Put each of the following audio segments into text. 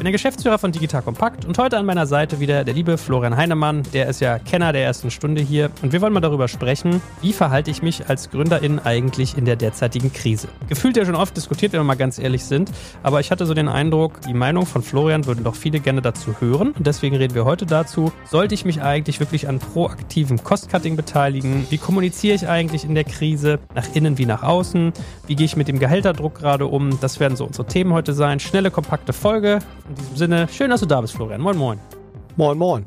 bin der Geschäftsführer von Digital Kompakt und heute an meiner Seite wieder der liebe Florian Heinemann. Der ist ja Kenner der ersten Stunde hier und wir wollen mal darüber sprechen, wie verhalte ich mich als Gründerin eigentlich in der derzeitigen Krise. Gefühlt ja schon oft diskutiert, wenn wir mal ganz ehrlich sind, aber ich hatte so den Eindruck, die Meinung von Florian würden doch viele gerne dazu hören und deswegen reden wir heute dazu, sollte ich mich eigentlich wirklich an proaktivem Cost-Cutting beteiligen? Wie kommuniziere ich eigentlich in der Krise, nach innen wie nach außen? Wie gehe ich mit dem Gehälterdruck gerade um? Das werden so unsere Themen heute sein. Schnelle, kompakte Folge. In diesem Sinne, schön, dass du da bist, Florian. Moin, moin. Moin, moin.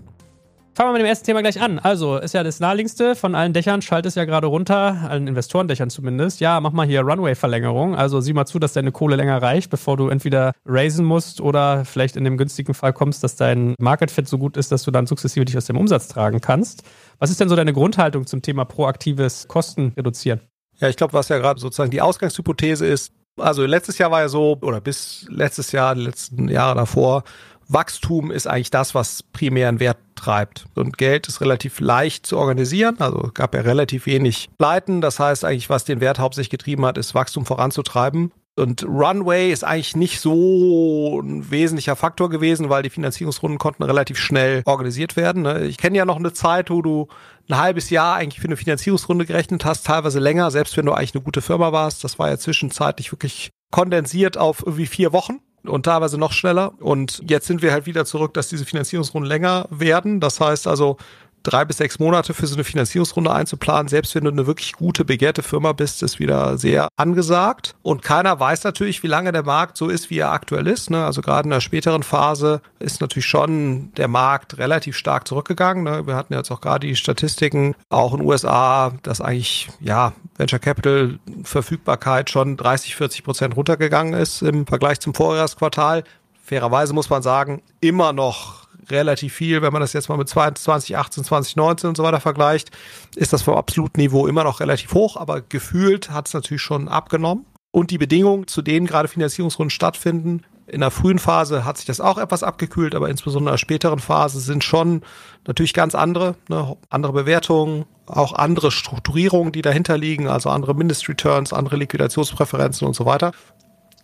Fangen wir mit dem ersten Thema gleich an. Also, ist ja das naheliegendste von allen Dächern, schaltet es ja gerade runter, allen Investorendächern zumindest. Ja, mach mal hier Runway-Verlängerung. Also sieh mal zu, dass deine Kohle länger reicht, bevor du entweder raisen musst oder vielleicht in dem günstigen Fall kommst, dass dein Market Fit so gut ist, dass du dann sukzessive dich aus dem Umsatz tragen kannst. Was ist denn so deine Grundhaltung zum Thema proaktives Kosten reduzieren? Ja, ich glaube, was ja gerade sozusagen die Ausgangshypothese ist, also letztes Jahr war ja so, oder bis letztes Jahr, die letzten Jahre davor, Wachstum ist eigentlich das, was primären Wert treibt. Und Geld ist relativ leicht zu organisieren. Also gab ja relativ wenig Pleiten. Das heißt eigentlich, was den Wert hauptsächlich getrieben hat, ist Wachstum voranzutreiben. Und Runway ist eigentlich nicht so ein wesentlicher Faktor gewesen, weil die Finanzierungsrunden konnten relativ schnell organisiert werden. Ne? Ich kenne ja noch eine Zeit, wo du ein halbes Jahr eigentlich für eine Finanzierungsrunde gerechnet hast, teilweise länger, selbst wenn du eigentlich eine gute Firma warst. Das war ja zwischenzeitlich wirklich kondensiert auf irgendwie vier Wochen und teilweise noch schneller. Und jetzt sind wir halt wieder zurück, dass diese Finanzierungsrunden länger werden. Das heißt also, drei bis sechs Monate für so eine Finanzierungsrunde einzuplanen, selbst wenn du eine wirklich gute, begehrte Firma bist, ist wieder sehr angesagt. Und keiner weiß natürlich, wie lange der Markt so ist, wie er aktuell ist. Ne? Also gerade in der späteren Phase ist natürlich schon der Markt relativ stark zurückgegangen. Ne? Wir hatten jetzt auch gerade die Statistiken, auch in den USA, dass eigentlich, ja, Venture Capital Verfügbarkeit schon 30, 40 Prozent runtergegangen ist im Vergleich zum Vorjahresquartal. Fairerweise muss man sagen, immer noch relativ viel. Wenn man das jetzt mal mit 2018, 2019 und so weiter vergleicht, ist das vom absoluten Niveau immer noch relativ hoch, aber gefühlt hat es natürlich schon abgenommen. Und die Bedingungen, zu denen gerade Finanzierungsrunden stattfinden, in der frühen Phase hat sich das auch etwas abgekühlt, aber insbesondere in der späteren Phase sind schon natürlich ganz andere, ne, andere Bewertungen, auch andere Strukturierungen, die dahinter liegen, also andere Mindestreturns, andere Liquidationspräferenzen und so weiter.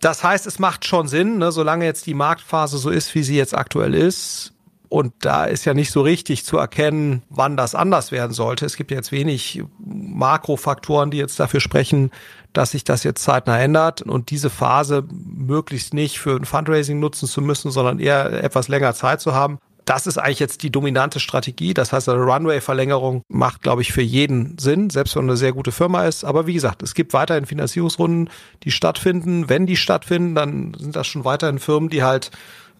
Das heißt, es macht schon Sinn, ne, solange jetzt die Marktphase so ist, wie sie jetzt aktuell ist, und da ist ja nicht so richtig zu erkennen, wann das anders werden sollte. Es gibt jetzt wenig Makrofaktoren, die jetzt dafür sprechen, dass sich das jetzt zeitnah ändert und diese Phase möglichst nicht für ein Fundraising nutzen zu müssen, sondern eher etwas länger Zeit zu haben. Das ist eigentlich jetzt die dominante Strategie. Das heißt, eine Runway-Verlängerung macht, glaube ich, für jeden Sinn, selbst wenn eine sehr gute Firma ist. Aber wie gesagt, es gibt weiterhin Finanzierungsrunden, die stattfinden. Wenn die stattfinden, dann sind das schon weiterhin Firmen, die halt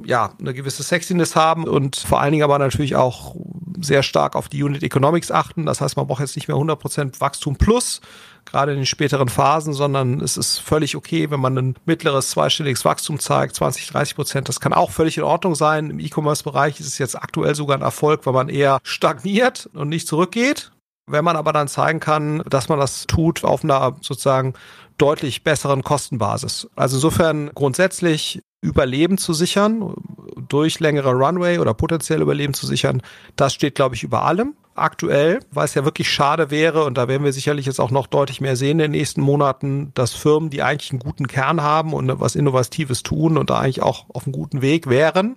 ja, eine gewisse Sexiness haben und vor allen Dingen aber natürlich auch sehr stark auf die Unit Economics achten. Das heißt, man braucht jetzt nicht mehr 100% Wachstum plus, gerade in den späteren Phasen, sondern es ist völlig okay, wenn man ein mittleres zweistelliges Wachstum zeigt, 20, 30 Prozent. Das kann auch völlig in Ordnung sein. Im E-Commerce-Bereich ist es jetzt aktuell sogar ein Erfolg, weil man eher stagniert und nicht zurückgeht. Wenn man aber dann zeigen kann, dass man das tut auf einer sozusagen deutlich besseren Kostenbasis. Also insofern grundsätzlich Überleben zu sichern, durch längere Runway oder potenziell Überleben zu sichern, das steht, glaube ich, über allem. Aktuell, weil es ja wirklich schade wäre, und da werden wir sicherlich jetzt auch noch deutlich mehr sehen in den nächsten Monaten, dass Firmen, die eigentlich einen guten Kern haben und was Innovatives tun und da eigentlich auch auf einem guten Weg wären,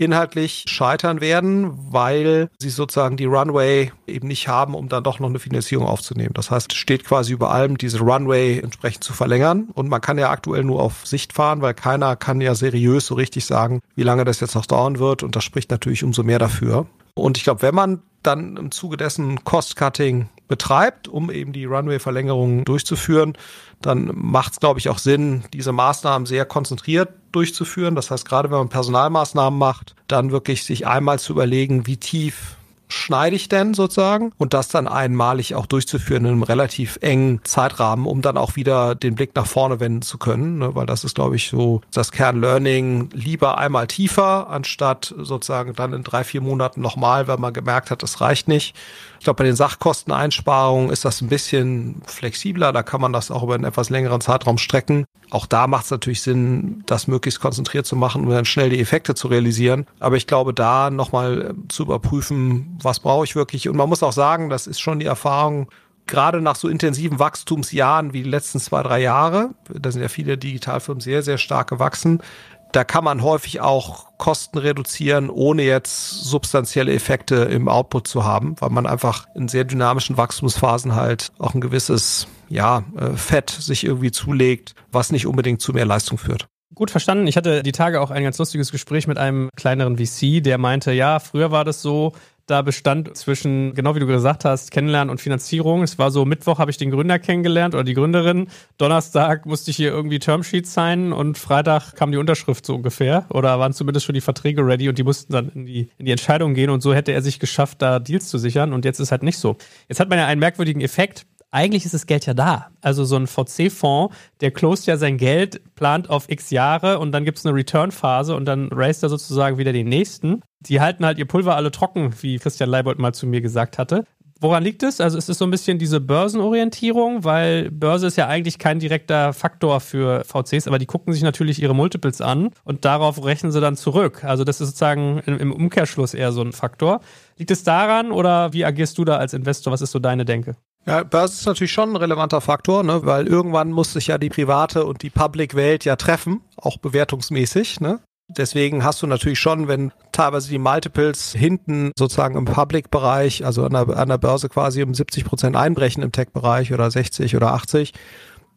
inhaltlich scheitern werden, weil sie sozusagen die Runway eben nicht haben, um dann doch noch eine Finanzierung aufzunehmen. Das heißt, steht quasi über allem, diese Runway entsprechend zu verlängern. Und man kann ja aktuell nur auf Sicht fahren, weil keiner kann ja seriös so richtig sagen, wie lange das jetzt noch dauern wird. Und das spricht natürlich umso mehr dafür. Und ich glaube, wenn man dann im Zuge dessen Cost-Cutting betreibt, um eben die Runway-Verlängerung durchzuführen, dann macht es, glaube ich, auch Sinn, diese Maßnahmen sehr konzentriert durchzuführen. Das heißt, gerade wenn man Personalmaßnahmen macht, dann wirklich sich einmal zu überlegen, wie tief schneide ich denn sozusagen und das dann einmalig auch durchzuführen in einem relativ engen Zeitrahmen, um dann auch wieder den Blick nach vorne wenden zu können, ne? weil das ist, glaube ich, so das Kernlearning lieber einmal tiefer, anstatt sozusagen dann in drei, vier Monaten nochmal, weil man gemerkt hat, das reicht nicht. Ich glaube, bei den Sachkosteneinsparungen ist das ein bisschen flexibler. Da kann man das auch über einen etwas längeren Zeitraum strecken. Auch da macht es natürlich Sinn, das möglichst konzentriert zu machen, um dann schnell die Effekte zu realisieren. Aber ich glaube, da nochmal zu überprüfen, was brauche ich wirklich. Und man muss auch sagen, das ist schon die Erfahrung, gerade nach so intensiven Wachstumsjahren wie die letzten zwei, drei Jahre, da sind ja viele Digitalfirmen sehr, sehr stark gewachsen, da kann man häufig auch Kosten reduzieren, ohne jetzt substanzielle Effekte im Output zu haben, weil man einfach in sehr dynamischen Wachstumsphasen halt auch ein gewisses, ja, äh, Fett sich irgendwie zulegt, was nicht unbedingt zu mehr Leistung führt. Gut verstanden. Ich hatte die Tage auch ein ganz lustiges Gespräch mit einem kleineren VC, der meinte, ja, früher war das so, da bestand zwischen, genau wie du gesagt hast, Kennenlernen und Finanzierung. Es war so, Mittwoch habe ich den Gründer kennengelernt oder die Gründerin. Donnerstag musste ich hier irgendwie Termsheets signen und Freitag kam die Unterschrift so ungefähr. Oder waren zumindest schon die Verträge ready und die mussten dann in die, in die Entscheidung gehen und so hätte er sich geschafft, da Deals zu sichern. Und jetzt ist halt nicht so. Jetzt hat man ja einen merkwürdigen Effekt eigentlich ist das Geld ja da. Also so ein VC-Fonds, der closed ja sein Geld, plant auf x Jahre und dann gibt es eine Return-Phase und dann raised er sozusagen wieder den nächsten. Die halten halt ihr Pulver alle trocken, wie Christian Leibold mal zu mir gesagt hatte. Woran liegt es? Also ist es so ein bisschen diese Börsenorientierung, weil Börse ist ja eigentlich kein direkter Faktor für VCs, aber die gucken sich natürlich ihre Multiples an und darauf rechnen sie dann zurück. Also das ist sozusagen im Umkehrschluss eher so ein Faktor. Liegt es daran oder wie agierst du da als Investor? Was ist so deine Denke? Ja, Börse ist natürlich schon ein relevanter Faktor, ne? weil irgendwann muss sich ja die private und die Public-Welt ja treffen, auch bewertungsmäßig. Ne? Deswegen hast du natürlich schon, wenn teilweise die Multiples hinten sozusagen im Public-Bereich, also an der, an der Börse quasi um 70 Prozent einbrechen im Tech-Bereich oder 60 oder 80,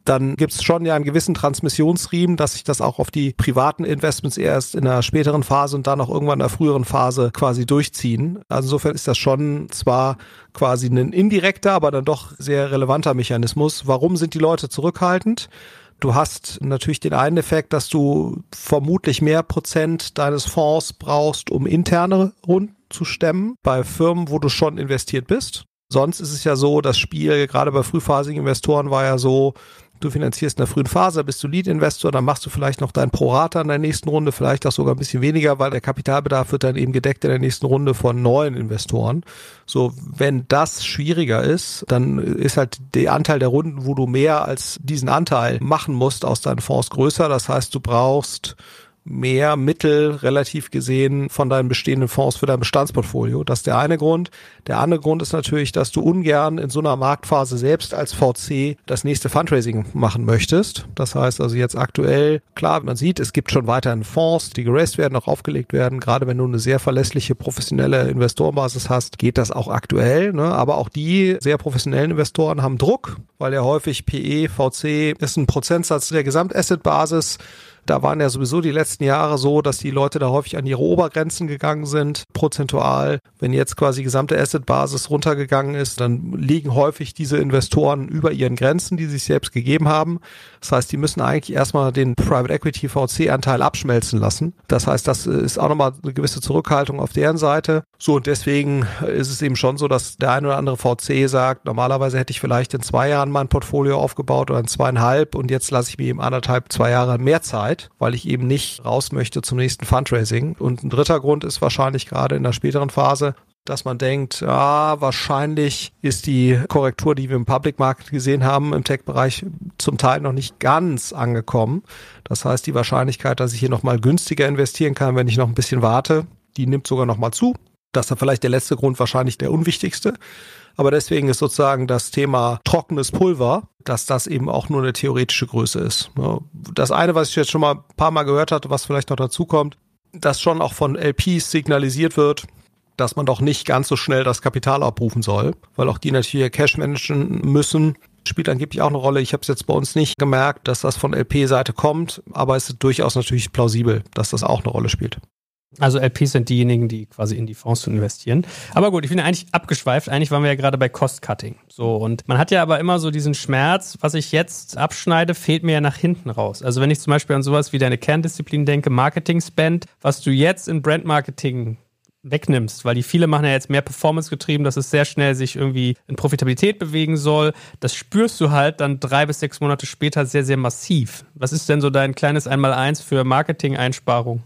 dann gibt es schon ja einen gewissen Transmissionsriemen, dass sich das auch auf die privaten Investments erst in der späteren Phase und dann auch irgendwann in der früheren Phase quasi durchziehen. Also insofern ist das schon zwar quasi ein indirekter, aber dann doch sehr relevanter Mechanismus. Warum sind die Leute zurückhaltend? Du hast natürlich den einen Effekt, dass du vermutlich mehr Prozent deines Fonds brauchst, um interne Runden zu stemmen bei Firmen, wo du schon investiert bist. Sonst ist es ja so, das Spiel, gerade bei frühphasigen Investoren war ja so, du finanzierst in der frühen Phase, bist du Lead-Investor, dann machst du vielleicht noch dein Pro-Rata in der nächsten Runde, vielleicht auch sogar ein bisschen weniger, weil der Kapitalbedarf wird dann eben gedeckt in der nächsten Runde von neuen Investoren. So, wenn das schwieriger ist, dann ist halt der Anteil der Runden, wo du mehr als diesen Anteil machen musst aus deinen Fonds größer. Das heißt, du brauchst mehr Mittel relativ gesehen von deinen bestehenden Fonds für dein Bestandsportfolio. Das ist der eine Grund. Der andere Grund ist natürlich, dass du ungern in so einer Marktphase selbst als VC das nächste Fundraising machen möchtest. Das heißt also jetzt aktuell, klar, man sieht, es gibt schon weiterhin Fonds, die geraced werden, auch aufgelegt werden. Gerade wenn du eine sehr verlässliche professionelle Investorenbasis hast, geht das auch aktuell. Ne? Aber auch die sehr professionellen Investoren haben Druck, weil ja häufig PE, VC ist ein Prozentsatz der Gesamtassetbasis. Da waren ja sowieso die letzten Jahre so, dass die Leute da häufig an ihre Obergrenzen gegangen sind, prozentual. Wenn jetzt quasi die gesamte Assetbasis runtergegangen ist, dann liegen häufig diese Investoren über ihren Grenzen, die sie sich selbst gegeben haben. Das heißt, die müssen eigentlich erstmal den Private Equity VC Anteil abschmelzen lassen. Das heißt, das ist auch nochmal eine gewisse Zurückhaltung auf deren Seite. So und deswegen ist es eben schon so, dass der ein oder andere VC sagt, normalerweise hätte ich vielleicht in zwei Jahren mein Portfolio aufgebaut oder in zweieinhalb und jetzt lasse ich mir eben anderthalb, zwei Jahre mehr Zeit, weil ich eben nicht raus möchte zum nächsten Fundraising. Und ein dritter Grund ist wahrscheinlich gerade in der späteren Phase, dass man denkt, ja, wahrscheinlich ist die Korrektur, die wir im Public Market gesehen haben, im Tech-Bereich zum Teil noch nicht ganz angekommen. Das heißt, die Wahrscheinlichkeit, dass ich hier nochmal günstiger investieren kann, wenn ich noch ein bisschen warte, die nimmt sogar nochmal zu. Das ist vielleicht der letzte Grund, wahrscheinlich der unwichtigste. Aber deswegen ist sozusagen das Thema trockenes Pulver, dass das eben auch nur eine theoretische Größe ist. Das eine, was ich jetzt schon mal ein paar Mal gehört hatte, was vielleicht noch dazu kommt, dass schon auch von LPs signalisiert wird, dass man doch nicht ganz so schnell das Kapital abrufen soll, weil auch die natürlich Cash managen müssen. Spielt angeblich auch eine Rolle. Ich habe es jetzt bei uns nicht gemerkt, dass das von LP-Seite kommt, aber es ist durchaus natürlich plausibel, dass das auch eine Rolle spielt. Also LPs sind diejenigen, die quasi in die Fonds investieren. Aber gut, ich bin ja eigentlich abgeschweift. Eigentlich waren wir ja gerade bei Cost-Cutting. So, und man hat ja aber immer so diesen Schmerz, was ich jetzt abschneide, fehlt mir ja nach hinten raus. Also wenn ich zum Beispiel an sowas wie deine Kerndisziplin denke, Marketing-Spend, was du jetzt in Brand-Marketing wegnimmst, weil die viele machen ja jetzt mehr Performance getrieben, dass es sehr schnell sich irgendwie in Profitabilität bewegen soll. Das spürst du halt dann drei bis sechs Monate später sehr, sehr massiv. Was ist denn so dein kleines Einmaleins für Marketing-Einsparung?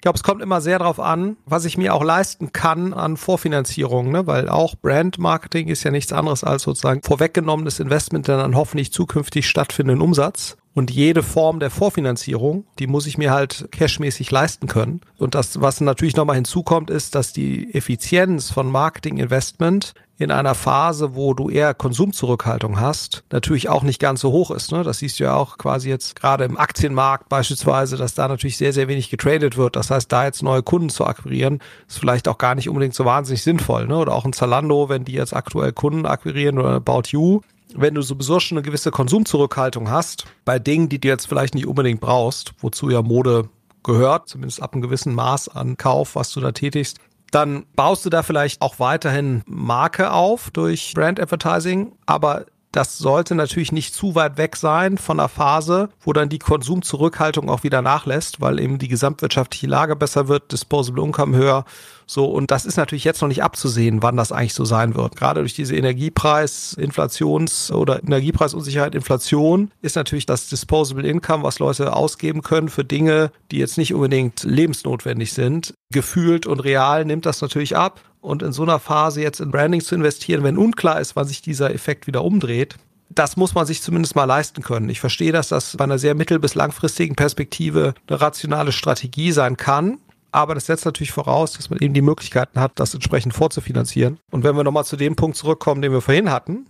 Ich glaube, es kommt immer sehr darauf an, was ich mir auch leisten kann an Vorfinanzierung, ne? weil auch Brand-Marketing ist ja nichts anderes als sozusagen vorweggenommenes Investment in einen hoffentlich zukünftig stattfindenden Umsatz. Und jede Form der Vorfinanzierung, die muss ich mir halt cashmäßig leisten können. Und das, was natürlich nochmal hinzukommt, ist, dass die Effizienz von Marketing-Investment in einer Phase, wo du eher Konsumzurückhaltung hast, natürlich auch nicht ganz so hoch ist. Ne? Das siehst du ja auch quasi jetzt gerade im Aktienmarkt beispielsweise, dass da natürlich sehr, sehr wenig getradet wird. Das heißt, da jetzt neue Kunden zu akquirieren, ist vielleicht auch gar nicht unbedingt so wahnsinnig sinnvoll. Ne? Oder auch ein Zalando, wenn die jetzt aktuell Kunden akquirieren oder About You, wenn du sowieso schon eine gewisse Konsumzurückhaltung hast, bei Dingen, die du jetzt vielleicht nicht unbedingt brauchst, wozu ja Mode gehört, zumindest ab einem gewissen Maß an Kauf, was du da tätigst, dann baust du da vielleicht auch weiterhin Marke auf durch Brand Advertising, aber das sollte natürlich nicht zu weit weg sein von der Phase, wo dann die Konsumzurückhaltung auch wieder nachlässt, weil eben die gesamtwirtschaftliche Lage besser wird, Disposable Income höher. So, und das ist natürlich jetzt noch nicht abzusehen, wann das eigentlich so sein wird. Gerade durch diese Energiepreis, Inflations- oder Energiepreisunsicherheit, Inflation ist natürlich das Disposable Income, was Leute ausgeben können für Dinge, die jetzt nicht unbedingt lebensnotwendig sind, gefühlt und real nimmt das natürlich ab. Und in so einer Phase jetzt in Branding zu investieren, wenn unklar ist, wann sich dieser Effekt wieder umdreht, das muss man sich zumindest mal leisten können. Ich verstehe, dass das bei einer sehr mittel- bis langfristigen Perspektive eine rationale Strategie sein kann. Aber das setzt natürlich voraus, dass man eben die Möglichkeiten hat, das entsprechend vorzufinanzieren. Und wenn wir nochmal zu dem Punkt zurückkommen, den wir vorhin hatten,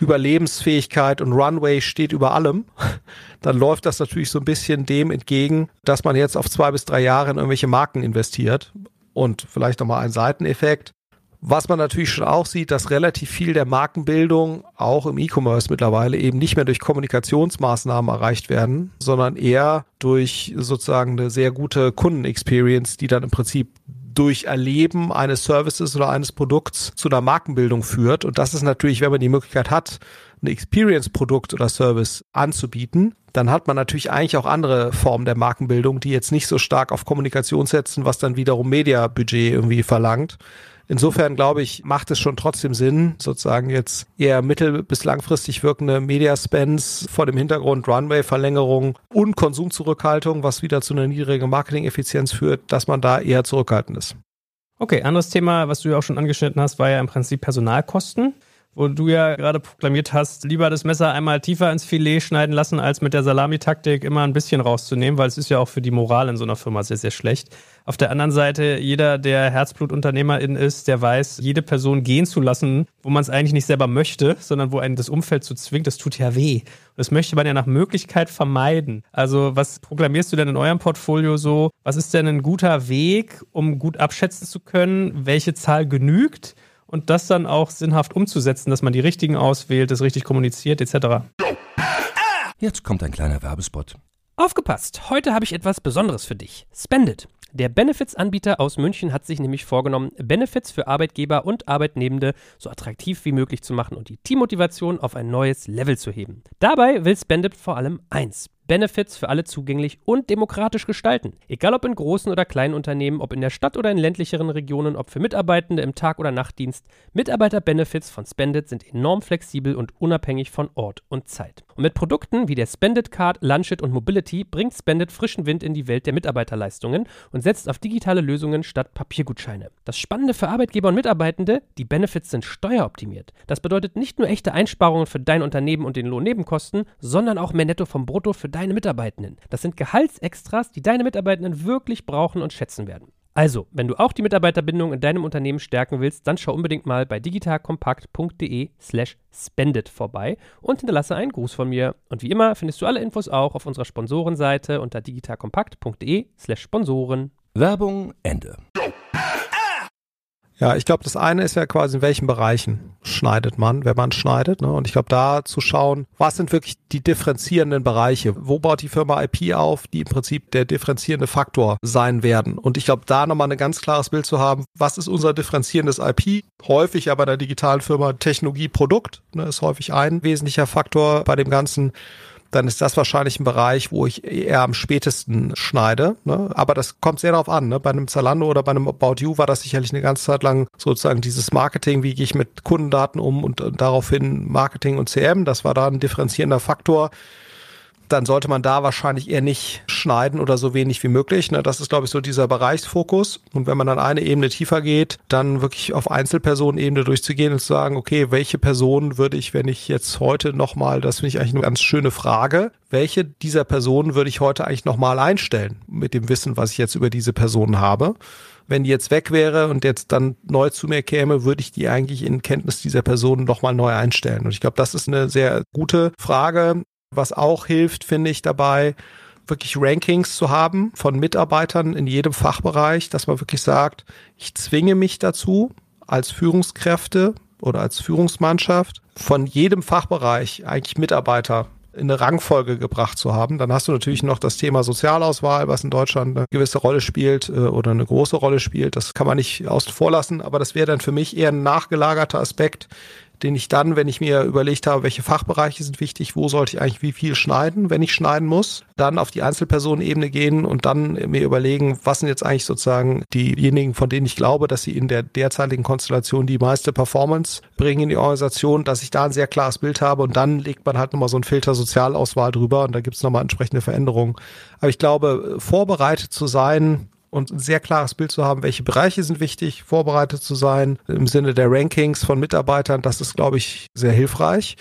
Überlebensfähigkeit und Runway steht über allem, dann läuft das natürlich so ein bisschen dem entgegen, dass man jetzt auf zwei bis drei Jahre in irgendwelche Marken investiert und vielleicht nochmal ein Seiteneffekt. Was man natürlich schon auch sieht, dass relativ viel der Markenbildung auch im E-Commerce mittlerweile eben nicht mehr durch Kommunikationsmaßnahmen erreicht werden, sondern eher durch sozusagen eine sehr gute Kundenexperience, die dann im Prinzip durch Erleben eines Services oder eines Produkts zu einer Markenbildung führt. Und das ist natürlich, wenn man die Möglichkeit hat, ein Experience-Produkt oder Service anzubieten, dann hat man natürlich eigentlich auch andere Formen der Markenbildung, die jetzt nicht so stark auf Kommunikation setzen, was dann wiederum Media-Budget irgendwie verlangt. Insofern glaube ich, macht es schon trotzdem Sinn, sozusagen jetzt eher mittel- bis langfristig wirkende Media-Spends vor dem Hintergrund Runway-Verlängerung und Konsumzurückhaltung, was wieder zu einer niedrigen Marketing-Effizienz führt, dass man da eher zurückhaltend ist. Okay, anderes Thema, was du ja auch schon angeschnitten hast, war ja im Prinzip Personalkosten wo du ja gerade proklamiert hast, lieber das Messer einmal tiefer ins Filet schneiden lassen, als mit der Salamitaktik immer ein bisschen rauszunehmen, weil es ist ja auch für die Moral in so einer Firma sehr, sehr schlecht. Auf der anderen Seite, jeder, der Herzblutunternehmerin ist, der weiß, jede Person gehen zu lassen, wo man es eigentlich nicht selber möchte, sondern wo einen das Umfeld zu zwingt, das tut ja weh. Und das möchte man ja nach Möglichkeit vermeiden. Also was proklamierst du denn in eurem Portfolio so? Was ist denn ein guter Weg, um gut abschätzen zu können, welche Zahl genügt? und das dann auch sinnhaft umzusetzen, dass man die richtigen auswählt, das richtig kommuniziert etc. Jetzt kommt ein kleiner Werbespot. Aufgepasst! Heute habe ich etwas Besonderes für dich. Spendit. Der Benefits-Anbieter aus München hat sich nämlich vorgenommen, Benefits für Arbeitgeber und Arbeitnehmende so attraktiv wie möglich zu machen und die Teammotivation auf ein neues Level zu heben. Dabei will Spendit vor allem eins: Benefits für alle zugänglich und demokratisch gestalten. Egal ob in großen oder kleinen Unternehmen, ob in der Stadt oder in ländlicheren Regionen, ob für Mitarbeitende im Tag- oder Nachtdienst, Mitarbeiter-Benefits von Spendit sind enorm flexibel und unabhängig von Ort und Zeit. Und mit Produkten wie der Spendit Card, Lunchit und Mobility bringt Spendit frischen Wind in die Welt der Mitarbeiterleistungen und setzt auf digitale Lösungen statt Papiergutscheine. Das Spannende für Arbeitgeber und Mitarbeitende, die Benefits sind steueroptimiert. Das bedeutet nicht nur echte Einsparungen für dein Unternehmen und den Lohnnebenkosten, sondern auch mehr Netto vom Brutto für deine Mitarbeitenden. Das sind Gehaltsextras, die deine Mitarbeitenden wirklich brauchen und schätzen werden. Also, wenn du auch die Mitarbeiterbindung in deinem Unternehmen stärken willst, dann schau unbedingt mal bei digitalkompakt.de slash spendet vorbei und hinterlasse einen Gruß von mir. Und wie immer findest du alle Infos auch auf unserer Sponsorenseite unter digitalkompakt.de slash Sponsoren. Werbung Ende. Ja, ich glaube, das eine ist ja quasi, in welchen Bereichen schneidet man, wenn man schneidet. Ne? Und ich glaube, da zu schauen, was sind wirklich die differenzierenden Bereiche? Wo baut die Firma IP auf, die im Prinzip der differenzierende Faktor sein werden? Und ich glaube, da nochmal ein ganz klares Bild zu haben, was ist unser differenzierendes IP? Häufig ja bei der digitalen Firma Technologie, Produkt, ne, ist häufig ein wesentlicher Faktor bei dem Ganzen dann ist das wahrscheinlich ein Bereich, wo ich eher am spätesten schneide. Ne? Aber das kommt sehr darauf an. Ne? Bei einem Zalando oder bei einem About You war das sicherlich eine ganze Zeit lang sozusagen dieses Marketing, wie gehe ich mit Kundendaten um und, und daraufhin Marketing und CM. Das war da ein differenzierender Faktor dann sollte man da wahrscheinlich eher nicht schneiden oder so wenig wie möglich. Ne? Das ist, glaube ich, so dieser Bereichsfokus. Und wenn man dann eine Ebene tiefer geht, dann wirklich auf Einzelpersonenebene durchzugehen und zu sagen, okay, welche Person würde ich, wenn ich jetzt heute nochmal, das finde ich eigentlich eine ganz schöne Frage, welche dieser Personen würde ich heute eigentlich nochmal einstellen mit dem Wissen, was ich jetzt über diese Person habe? wenn die jetzt weg wäre und jetzt dann neu zu mir käme, würde ich die eigentlich in Kenntnis dieser Person nochmal neu einstellen. Und ich glaube, das ist eine sehr gute Frage. Was auch hilft, finde ich dabei, wirklich Rankings zu haben von Mitarbeitern in jedem Fachbereich, dass man wirklich sagt, ich zwinge mich dazu, als Führungskräfte oder als Führungsmannschaft von jedem Fachbereich eigentlich Mitarbeiter in eine Rangfolge gebracht zu haben. Dann hast du natürlich noch das Thema Sozialauswahl, was in Deutschland eine gewisse Rolle spielt äh, oder eine große Rolle spielt. Das kann man nicht außen vor lassen, aber das wäre dann für mich eher ein nachgelagerter Aspekt, den ich dann, wenn ich mir überlegt habe, welche Fachbereiche sind wichtig, wo sollte ich eigentlich wie viel schneiden, wenn ich schneiden muss, dann auf die Einzelpersonenebene gehen und dann mir überlegen, was sind jetzt eigentlich sozusagen diejenigen, von denen ich glaube, dass sie in der derzeitigen Konstellation die meiste Performance bringen in die Organisation, dass ich da ein sehr klares Bild habe und dann legt man halt nochmal so ein Filter Sozialauswahl drüber und da gibt es nochmal entsprechende Veränderungen. Aber ich glaube, vorbereitet zu sein, und ein sehr klares Bild zu haben, welche Bereiche sind wichtig, vorbereitet zu sein im Sinne der Rankings von Mitarbeitern, das ist, glaube ich, sehr hilfreich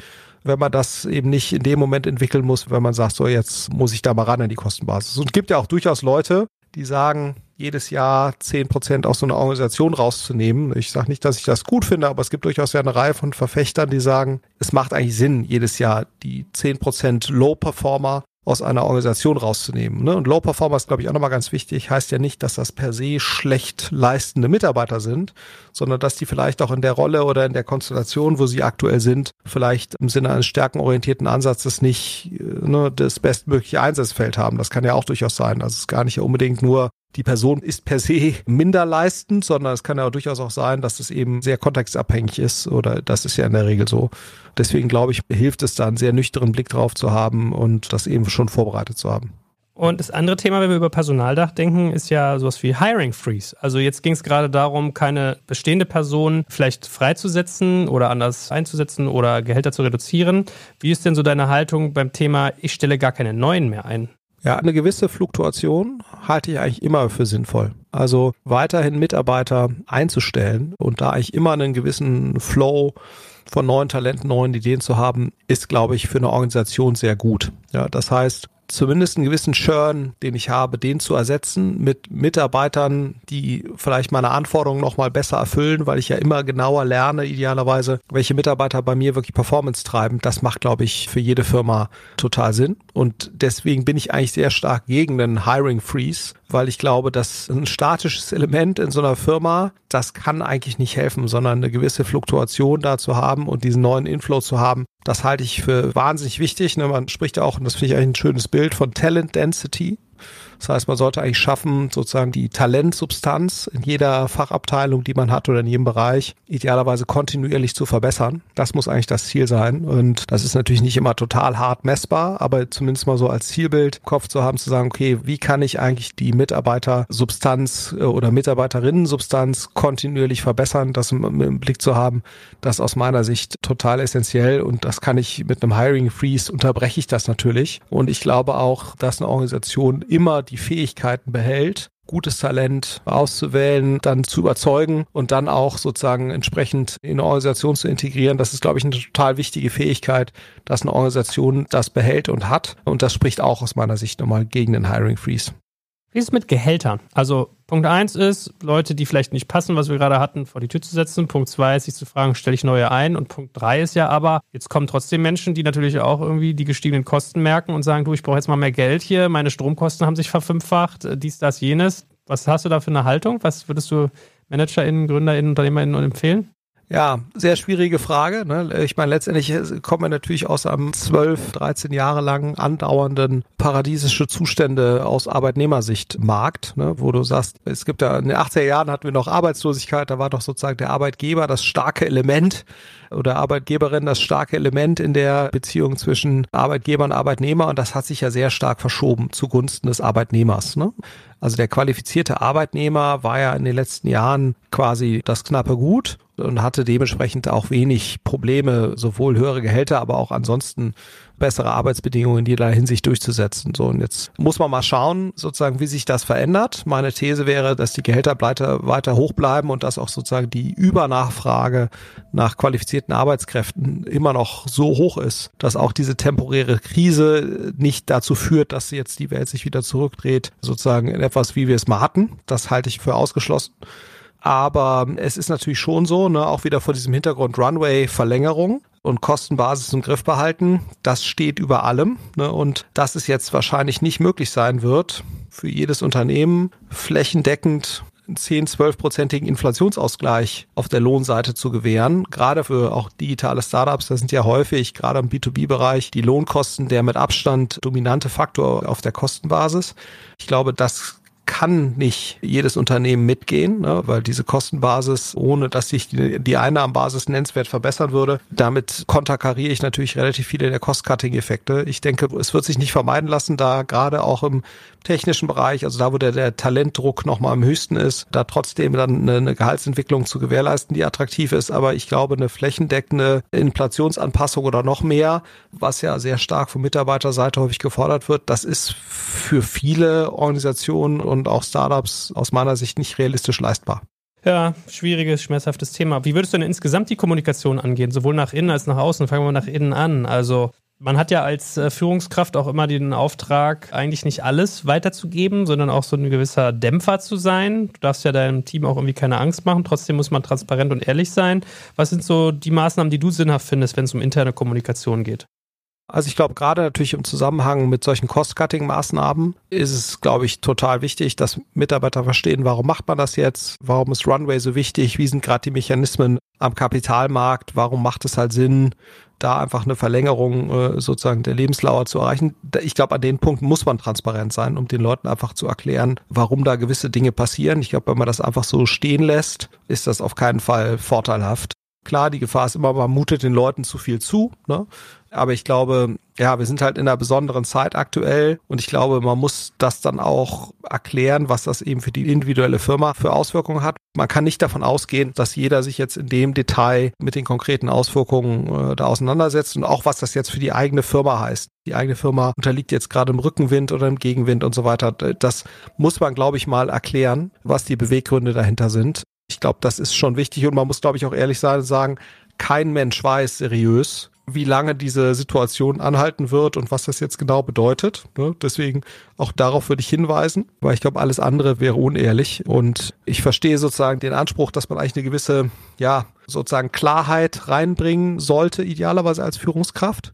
wenn man das eben nicht in dem Moment entwickeln muss, wenn man sagt, so jetzt muss ich da mal ran an die Kostenbasis. Und es gibt ja auch durchaus Leute, die sagen, jedes Jahr zehn Prozent aus so einer Organisation rauszunehmen. Ich sage nicht, dass ich das gut finde, aber es gibt durchaus ja eine Reihe von Verfechtern, die sagen, es macht eigentlich Sinn, jedes Jahr die zehn Prozent Low-Performer aus einer Organisation rauszunehmen. Ne? Und Low Performer ist, glaube ich, auch nochmal ganz wichtig. Heißt ja nicht, dass das per se schlecht leistende Mitarbeiter sind, sondern dass die vielleicht auch in der Rolle oder in der Konstellation, wo sie aktuell sind, vielleicht im Sinne eines stärkenorientierten Ansatzes nicht äh, ne, das bestmögliche Einsatzfeld haben. Das kann ja auch durchaus sein. Also es ist gar nicht unbedingt nur die Person ist per se minder leistend, sondern es kann ja durchaus auch sein, dass es eben sehr kontextabhängig ist oder das ist ja in der Regel so. Deswegen glaube ich, hilft es da einen sehr nüchternen Blick drauf zu haben und das eben schon vorbereitet zu haben. Und das andere Thema, wenn wir über Personaldach denken, ist ja sowas wie Hiring Freeze. Also jetzt ging es gerade darum, keine bestehende Person vielleicht freizusetzen oder anders einzusetzen oder Gehälter zu reduzieren. Wie ist denn so deine Haltung beim Thema, ich stelle gar keine neuen mehr ein? Ja, eine gewisse Fluktuation halte ich eigentlich immer für sinnvoll. Also weiterhin Mitarbeiter einzustellen und da eigentlich immer einen gewissen Flow von neuen Talenten, neuen Ideen zu haben, ist, glaube ich, für eine Organisation sehr gut. Ja, das heißt, zumindest einen gewissen Churn, den ich habe, den zu ersetzen mit Mitarbeitern, die vielleicht meine Anforderungen nochmal besser erfüllen, weil ich ja immer genauer lerne, idealerweise, welche Mitarbeiter bei mir wirklich Performance treiben. Das macht, glaube ich, für jede Firma total Sinn. Und deswegen bin ich eigentlich sehr stark gegen den Hiring Freeze, weil ich glaube, dass ein statisches Element in so einer Firma, das kann eigentlich nicht helfen, sondern eine gewisse Fluktuation da zu haben und diesen neuen Inflow zu haben, das halte ich für wahnsinnig wichtig. Ne? Man spricht ja auch, und das finde ich eigentlich ein schönes Bild, von Talent Density. Das heißt, man sollte eigentlich schaffen, sozusagen die Talentsubstanz in jeder Fachabteilung, die man hat oder in jedem Bereich, idealerweise kontinuierlich zu verbessern. Das muss eigentlich das Ziel sein. Und das ist natürlich nicht immer total hart messbar, aber zumindest mal so als Zielbild im Kopf zu haben, zu sagen, okay, wie kann ich eigentlich die Mitarbeitersubstanz äh, oder Mitarbeiterinnensubstanz kontinuierlich verbessern, das im Blick zu haben, das aus meiner Sicht total essentiell und das kann ich mit einem Hiring Freeze unterbreche ich das natürlich. Und ich glaube auch, dass eine Organisation immer die Fähigkeiten behält, gutes Talent auszuwählen, dann zu überzeugen und dann auch sozusagen entsprechend in eine Organisation zu integrieren. Das ist, glaube ich, eine total wichtige Fähigkeit, dass eine Organisation das behält und hat. Und das spricht auch aus meiner Sicht nochmal gegen den Hiring Freeze. Wie ist es mit Gehältern? Also Punkt 1 ist, Leute, die vielleicht nicht passen, was wir gerade hatten, vor die Tür zu setzen. Punkt 2 ist, sich zu fragen, stelle ich neue ein? Und Punkt 3 ist ja aber, jetzt kommen trotzdem Menschen, die natürlich auch irgendwie die gestiegenen Kosten merken und sagen, du, ich brauche jetzt mal mehr Geld hier, meine Stromkosten haben sich verfünffacht, äh, dies, das, jenes. Was hast du da für eine Haltung? Was würdest du ManagerInnen, GründerInnen, UnternehmerInnen empfehlen? Ja, sehr schwierige Frage. Ne? Ich meine, letztendlich kommen wir natürlich aus einem 12, 13 Jahre lang andauernden paradiesische Zustände aus Arbeitnehmersicht Markt, ne? wo du sagst, es gibt ja in den 80er Jahren hatten wir noch Arbeitslosigkeit, da war doch sozusagen der Arbeitgeber das starke Element oder Arbeitgeberin das starke Element in der Beziehung zwischen Arbeitgeber und Arbeitnehmer und das hat sich ja sehr stark verschoben zugunsten des Arbeitnehmers. Ne? Also der qualifizierte Arbeitnehmer war ja in den letzten Jahren quasi das knappe Gut und hatte dementsprechend auch wenig Probleme, sowohl höhere Gehälter, aber auch ansonsten bessere Arbeitsbedingungen in jeder Hinsicht durchzusetzen. So, und jetzt muss man mal schauen, sozusagen, wie sich das verändert. Meine These wäre, dass die Gehälter weiter, weiter hoch bleiben und dass auch sozusagen die Übernachfrage nach qualifizierten Arbeitskräften immer noch so hoch ist, dass auch diese temporäre Krise nicht dazu führt, dass jetzt die Welt sich wieder zurückdreht, sozusagen in etwas, wie wir es mal hatten. Das halte ich für ausgeschlossen. Aber es ist natürlich schon so, ne, auch wieder vor diesem Hintergrund Runway-Verlängerung und Kostenbasis im Griff behalten. Das steht über allem. Ne, und dass es jetzt wahrscheinlich nicht möglich sein wird, für jedes Unternehmen flächendeckend 10, 12-prozentigen Inflationsausgleich auf der Lohnseite zu gewähren. Gerade für auch digitale Startups, das sind ja häufig, gerade im B2B-Bereich, die Lohnkosten der mit Abstand dominante Faktor auf der Kostenbasis. Ich glaube, das kann nicht jedes Unternehmen mitgehen, ne, weil diese Kostenbasis, ohne dass sich die, die Einnahmenbasis nennenswert verbessern würde, damit konterkariere ich natürlich relativ viele der Cost-Cutting-Effekte. Ich denke, es wird sich nicht vermeiden lassen, da gerade auch im technischen Bereich, also da, wo der, der Talentdruck nochmal am höchsten ist, da trotzdem dann eine, eine Gehaltsentwicklung zu gewährleisten, die attraktiv ist. Aber ich glaube, eine flächendeckende Inflationsanpassung oder noch mehr, was ja sehr stark von Mitarbeiterseite häufig gefordert wird, das ist für viele Organisationen und auch Startups aus meiner Sicht nicht realistisch leistbar. Ja, schwieriges, schmerzhaftes Thema. Wie würdest du denn insgesamt die Kommunikation angehen, sowohl nach innen als nach außen? Fangen wir mal nach innen an. Also man hat ja als äh, Führungskraft auch immer den Auftrag, eigentlich nicht alles weiterzugeben, sondern auch so ein gewisser Dämpfer zu sein. Du darfst ja deinem Team auch irgendwie keine Angst machen. Trotzdem muss man transparent und ehrlich sein. Was sind so die Maßnahmen, die du sinnhaft findest, wenn es um interne Kommunikation geht? Also ich glaube, gerade natürlich im Zusammenhang mit solchen Cost-Cutting-Maßnahmen ist es, glaube ich, total wichtig, dass Mitarbeiter verstehen, warum macht man das jetzt, warum ist Runway so wichtig, wie sind gerade die Mechanismen am Kapitalmarkt, warum macht es halt Sinn, da einfach eine Verlängerung äh, sozusagen der Lebenslauer zu erreichen. Ich glaube, an den Punkten muss man transparent sein, um den Leuten einfach zu erklären, warum da gewisse Dinge passieren. Ich glaube, wenn man das einfach so stehen lässt, ist das auf keinen Fall vorteilhaft. Klar, die Gefahr ist immer, man mutet den Leuten zu viel zu. Ne? Aber ich glaube, ja, wir sind halt in einer besonderen Zeit aktuell und ich glaube, man muss das dann auch erklären, was das eben für die individuelle Firma für Auswirkungen hat. Man kann nicht davon ausgehen, dass jeder sich jetzt in dem Detail mit den konkreten Auswirkungen äh, da auseinandersetzt und auch was das jetzt für die eigene Firma heißt. Die eigene Firma unterliegt jetzt gerade im Rückenwind oder im Gegenwind und so weiter. Das muss man, glaube ich, mal erklären, was die Beweggründe dahinter sind. Ich glaube, das ist schon wichtig und man muss, glaube ich, auch ehrlich sein und sagen, kein Mensch weiß seriös, wie lange diese Situation anhalten wird und was das jetzt genau bedeutet. Ne? Deswegen auch darauf würde ich hinweisen, weil ich glaube, alles andere wäre unehrlich. Und ich verstehe sozusagen den Anspruch, dass man eigentlich eine gewisse, ja, sozusagen Klarheit reinbringen sollte, idealerweise als Führungskraft.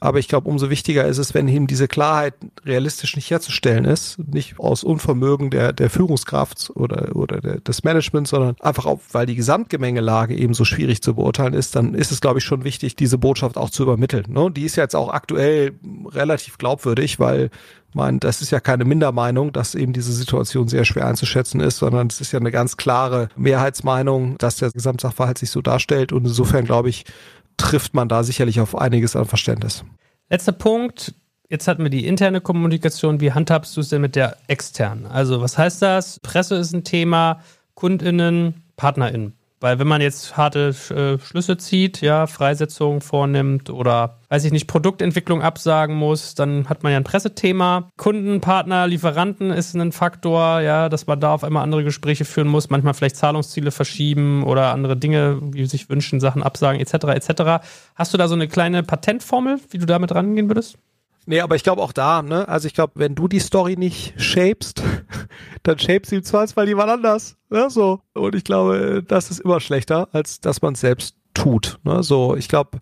Aber ich glaube, umso wichtiger ist es, wenn eben diese Klarheit realistisch nicht herzustellen ist, nicht aus Unvermögen der, der Führungskraft oder, oder der, des Managements, sondern einfach auch, weil die Gesamtgemengelage eben so schwierig zu beurteilen ist, dann ist es, glaube ich, schon wichtig, diese Botschaft auch zu übermitteln. Ne? Die ist jetzt auch aktuell relativ glaubwürdig, weil mein, das ist ja keine Mindermeinung, dass eben diese Situation sehr schwer einzuschätzen ist, sondern es ist ja eine ganz klare Mehrheitsmeinung, dass der Gesamtsachverhalt sich so darstellt. Und insofern glaube ich, trifft man da sicherlich auf einiges an Verständnis. Letzter Punkt. Jetzt hatten wir die interne Kommunikation. Wie handhabst du es denn mit der externen? Also, was heißt das? Presse ist ein Thema, KundInnen, PartnerInnen. Weil wenn man jetzt harte äh, Schlüsse zieht, ja, Freisetzungen vornimmt oder, weiß ich nicht, Produktentwicklung absagen muss, dann hat man ja ein Pressethema. Kunden, Partner, Lieferanten ist ein Faktor, ja, dass man da auf einmal andere Gespräche führen muss, manchmal vielleicht Zahlungsziele verschieben oder andere Dinge, wie sich wünschen, Sachen absagen, etc., etc. Hast du da so eine kleine Patentformel, wie du damit rangehen würdest? Nee, aber ich glaube auch da, ne? Also ich glaube, wenn du die Story nicht shapest, dann shapes im Zweifelsfall jemand anders. Ne? So. Und ich glaube, das ist immer schlechter, als dass man es selbst tut. Ne? So, ich glaube,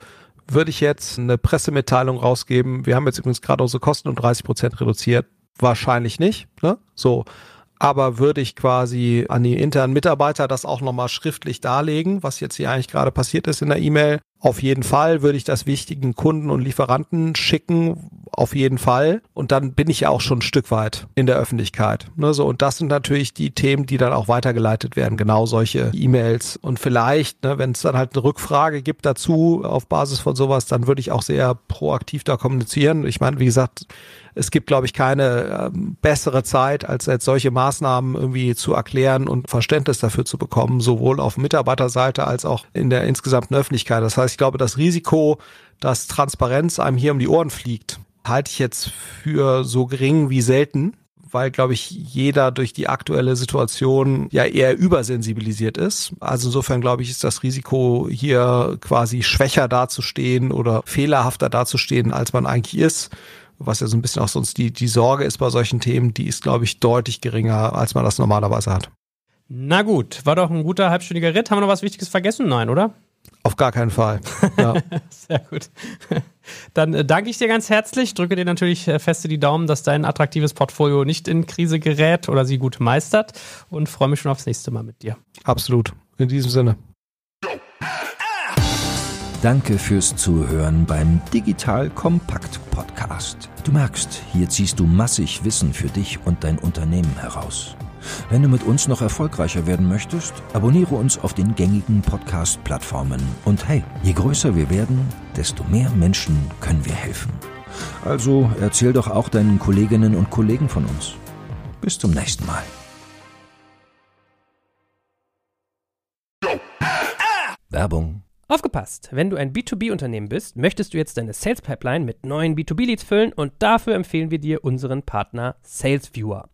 würde ich jetzt eine Pressemitteilung rausgeben, wir haben jetzt übrigens gerade unsere Kosten um 30 Prozent reduziert, wahrscheinlich nicht. Ne? So. Aber würde ich quasi an die internen Mitarbeiter das auch nochmal schriftlich darlegen, was jetzt hier eigentlich gerade passiert ist in der E-Mail, auf jeden Fall würde ich das wichtigen Kunden und Lieferanten schicken, auf jeden Fall. Und dann bin ich ja auch schon ein Stück weit in der Öffentlichkeit. Ne, so, und das sind natürlich die Themen, die dann auch weitergeleitet werden, genau solche E-Mails. Und vielleicht, ne, wenn es dann halt eine Rückfrage gibt dazu auf Basis von sowas, dann würde ich auch sehr proaktiv da kommunizieren. Ich meine, wie gesagt, es gibt, glaube ich, keine ähm, bessere Zeit, als jetzt solche Maßnahmen irgendwie zu erklären und Verständnis dafür zu bekommen, sowohl auf Mitarbeiterseite als auch in der insgesamten Öffentlichkeit. Das heißt, ich glaube, das Risiko, dass Transparenz einem hier um die Ohren fliegt, halte ich jetzt für so gering wie selten weil, glaube ich, jeder durch die aktuelle Situation ja eher übersensibilisiert ist. Also insofern, glaube ich, ist das Risiko, hier quasi schwächer dazustehen oder fehlerhafter dazustehen, als man eigentlich ist, was ja so ein bisschen auch sonst die, die Sorge ist bei solchen Themen, die ist, glaube ich, deutlich geringer, als man das normalerweise hat. Na gut, war doch ein guter halbstündiger Ritt. Haben wir noch was Wichtiges vergessen? Nein, oder? Auf gar keinen Fall. Ja. Sehr gut. Dann äh, danke ich dir ganz herzlich. Drücke dir natürlich äh, feste die Daumen, dass dein attraktives Portfolio nicht in Krise gerät oder sie gut meistert und freue mich schon aufs nächste Mal mit dir. Absolut. In diesem Sinne. Danke fürs Zuhören beim Digital Kompakt Podcast. Du merkst, hier ziehst du massig Wissen für dich und dein Unternehmen heraus. Wenn du mit uns noch erfolgreicher werden möchtest, abonniere uns auf den gängigen Podcast-Plattformen. Und hey, je größer wir werden, desto mehr Menschen können wir helfen. Also erzähl doch auch deinen Kolleginnen und Kollegen von uns. Bis zum nächsten Mal. Werbung Aufgepasst! Wenn du ein B2B-Unternehmen bist, möchtest du jetzt deine Sales Pipeline mit neuen B2B-Leads füllen und dafür empfehlen wir dir unseren Partner SalesViewer.